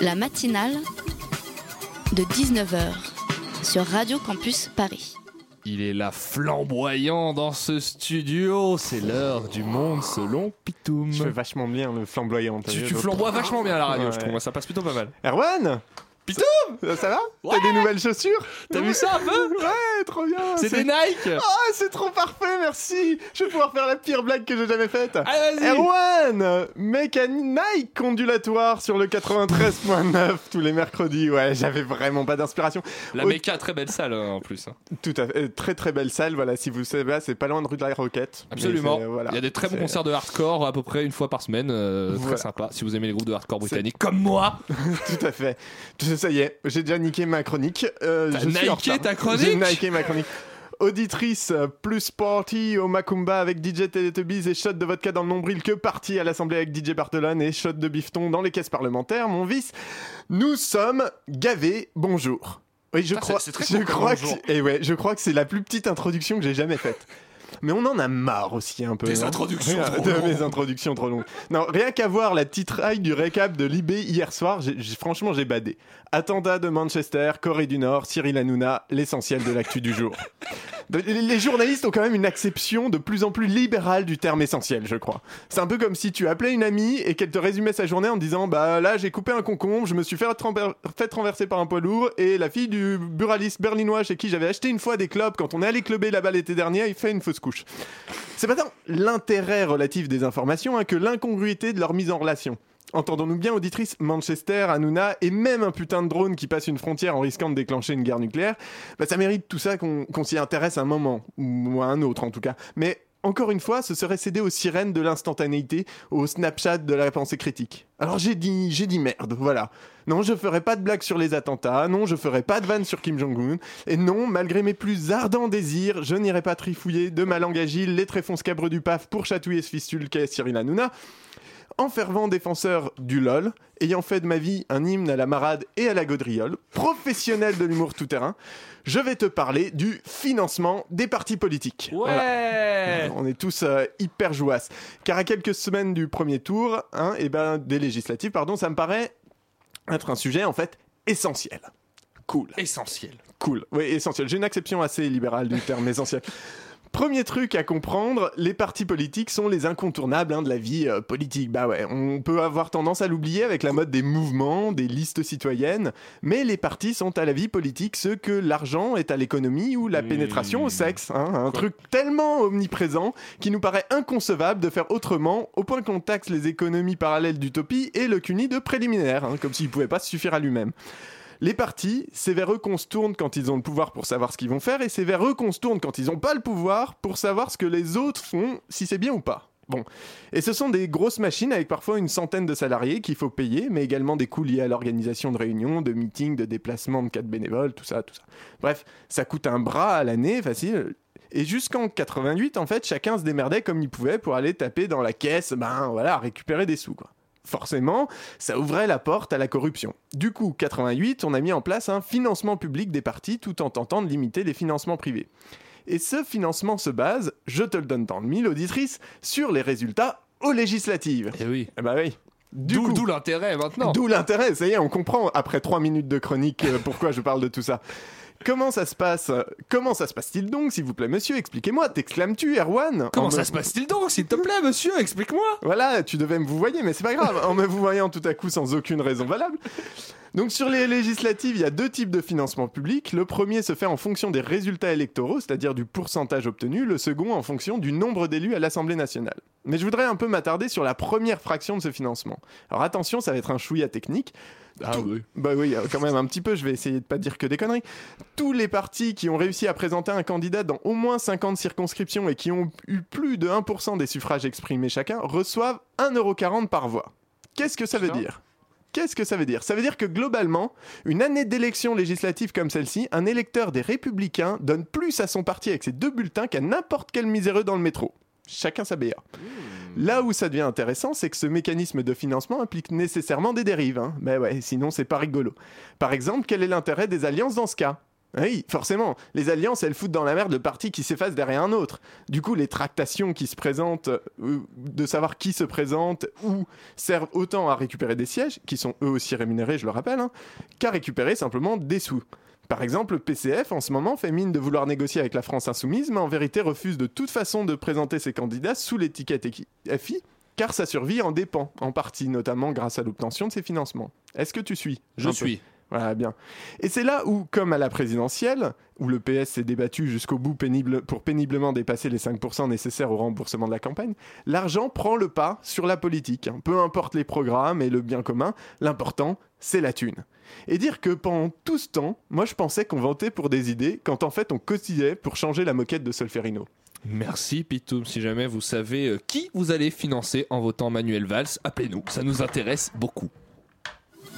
la matinale de 19h sur Radio Campus Paris. Il est là flamboyant dans ce studio. C'est l'heure du monde selon Pitoum. Je fais vachement bien le flamboyant. Tu, tu flamboies vachement bien à la radio, Ouais. je trouve. Ça passe plutôt pas mal. Erwan Pitoum Ça, ça va Ouais. T'as des nouvelles chaussures T'as vu ça un peu Ouais, trop bien C'est des Nike Ah, c'est trop parfait, merci Je vais pouvoir faire la pire blague que j'ai jamais faite Allez, vas-y Erwan à Nike ondulatoire sur le 93.9 tous les mercredis. Ouais, j'avais vraiment pas d'inspiration. La Au- méca, très belle salle euh, en plus. hein. Tout à fait. euh, Très très belle salle, voilà, si vous savez, c'est pas loin de rue de la Roquette. Absolument. c'est- voilà. Il y a des très bons C'est- concerts de hardcore à peu près une fois par semaine. euh, Voilà. Très sympa. Si vous aimez les groupes de hardcore britanniques comme moi. Tout à fait. Tout- Ça y est, j'ai déjà niqué ma chronique. Euh, T'as je suis en niqué retard. ta chronique J'ai niqué ma chronique. Auditrice euh, plus party au Macumba avec DJ Teletubbies et shot de vodka dans le nombril que party à l'Assemblée avec DJ Bartolone et shot de bifton dans les caisses parlementaires, mon vice. Nous sommes gavés. Bonjour. Oui, je Putain, crois, c'est- c'est très je court comme crois que bonjour. c'est- et ouais, je crois que c'est la plus petite introduction que j'ai jamais faite. Mais on en a marre aussi un peu. Des introductions Rien- trop de longues. mes introductions trop longues. Non, rien qu'à voir la petite raille du récap de l'IB hier soir, franchement j'ai badé. Attentat de Manchester, Corée du Nord, Cyril Hanouna, l'essentiel de l'actu du jour. Les journalistes ont quand même une acception de plus en plus libérale du terme essentiel, je crois. C'est un peu comme si tu appelais une amie et qu'elle te résumait sa journée en disant Bah là, j'ai coupé un concombre, je me suis fait renverser par un poids lourd et la fille du buraliste berlinois chez qui j'avais acheté une fois des clubs quand on est allé clubber là-bas l'été dernier, il fait une fausse couche. C'est pas tant l'intérêt relatif des informations hein, que l'incongruité de leur mise en relation. Entendons-nous bien, auditrice, Manchester, Hanouna et même un putain de drone qui passe une frontière en risquant de déclencher une guerre nucléaire, bah, ça mérite tout ça qu'on s'y intéresse un moment, ou à un autre en tout cas. Mais encore une fois, ce serait céder aux sirènes de l'instantanéité, au Snapchat de la pensée critique. Alors j'ai dit, j'ai dit merde, voilà. Non, je ferai pas de blagues sur les attentats, non, je ferai pas de vannes sur Kim Jong-un, et non, malgré mes plus ardents désirs, je n'irai pas trifouiller de ma langue agile les tréfonds scabres du PAF pour chatouiller ce fistule qu'est Cyril Hanouna. En fervent défenseur du LOL, ayant fait de ma vie un hymne à la marade et à la gaudriole, professionnel de l'humour tout-terrain, je vais te parler du financement des partis politiques. Voilà. Ouais On est tous euh, hyper jouasses. Car à quelques semaines du premier tour, hein, et ben, des législatives, pardon, ça me paraît être un sujet en fait essentiel. Cool. Essentiel. Cool. Oui, essentiel. J'ai une acception assez libérale du terme essentiel. Premier truc à comprendre, les partis politiques sont les incontournables hein, de la vie euh, politique. Bah ouais, on peut avoir tendance à l'oublier avec la mode des mouvements, des listes citoyennes, mais les partis sont à la vie politique ce que l'argent est à l'économie ou la Mmh. pénétration au sexe. hein, un truc tellement omniprésent qui nous paraît inconcevable de faire autrement, au point qu'on taxe les économies parallèles d'utopie et le CUNY de préliminaire, hein, comme s'il pouvait pas se suffire à lui-même. Les partis, c'est vers eux qu'on se tourne quand ils ont le pouvoir pour savoir ce qu'ils vont faire, et c'est vers eux qu'on se tourne quand ils n'ont pas le pouvoir pour savoir ce que les autres font, si c'est bien ou pas. Bon. Et ce sont des grosses machines avec parfois une centaine de salariés qu'il faut payer, mais également des coûts liés à l'organisation de réunions, de meetings, de déplacements de cadres bénévoles, tout ça, tout ça. Bref, ça coûte un bras à l'année, facile. Et jusqu'en 88, en fait, chacun se démerdait comme il pouvait pour aller taper dans la caisse, ben voilà, récupérer des sous, quoi. Forcément, ça ouvrait la porte à la corruption. Du coup, 88, on a mis en place un financement public des partis tout en tentant de limiter les financements privés. Et ce financement se base, je te le donne dans le mille, auditrice, sur les résultats aux législatives. Eh oui. Eh bah oui. D'où l'intérêt maintenant. D'où l'intérêt, ça y est, on comprend après trois minutes de chronique euh, pourquoi je parle de tout ça. Comment ça se passe? Comment ça se passe-t-il donc, s'il vous plaît, monsieur? Expliquez-moi, t'exclames-tu, Erwan? Comment En ça me- se passe-t-il donc, s'il te plaît, monsieur? Explique-moi. Voilà, tu devais me vous voyer, mais c'est pas grave, en me vous voyant tout à coup sans aucune raison valable. Donc sur les législatives, il y a deux types de financement public. Le premier se fait en fonction des résultats électoraux, c'est-à-dire du pourcentage obtenu. Le second en fonction du nombre d'élus à l'Assemblée nationale. Mais je voudrais un peu m'attarder sur la première fraction de ce financement. Alors attention, ça va être un chouïa technique. Ah oui. Bah oui, euh, quand même un petit peu, je vais essayer de pas dire que des conneries. Tous les partis qui ont réussi à présenter un candidat dans au moins 50 circonscriptions et qui ont eu plus de 1% des suffrages exprimés chacun reçoivent 1,40€ par voix. Qu'est-ce que ça veut dire? Qu'est-ce que ça veut dire? Ça veut dire que globalement, une année d'élection législative comme celle-ci, un électeur des Républicains donne plus à son parti avec ses deux bulletins qu'à n'importe quel miséreux dans le métro. Chacun sa BA. Là où ça devient intéressant, c'est que ce mécanisme de financement implique nécessairement des dérives. Hein. Mais ouais, sinon c'est pas rigolo. Par exemple, quel est l'intérêt des alliances dans ce cas? Oui, forcément. Les alliances, elles foutent dans la merde le parti qui s'efface derrière un autre. Du coup, les tractations qui se présentent, euh, de savoir qui se présente ou servent autant à récupérer des sièges, qui sont eux aussi rémunérés, je le rappelle, hein, qu'à récupérer simplement des sous. Par exemple, le PCF en ce moment fait mine de vouloir négocier avec la France insoumise, mais en vérité refuse de toute façon de présenter ses candidats sous l'étiquette FI, car sa survie en dépend, en partie notamment grâce à l'obtention de ses financements. Est-ce que tu suis? Je Un peu. Bien. Et c'est là où, comme à la présidentielle, où le PS s'est débattu jusqu'au bout pour péniblement dépasser les 5% nécessaires au remboursement de la campagne, l'argent prend le pas sur la politique. Peu importe les programmes et le bien commun, l'important, c'est la thune. Et dire que pendant tout ce temps, moi je pensais qu'on vantait pour des idées, quand en fait on cotisait pour changer la moquette de Solferino. Merci Pitoum. Si jamais vous savez euh, qui vous allez financer en votant Manuel Valls, appelez-nous. Ça nous intéresse beaucoup.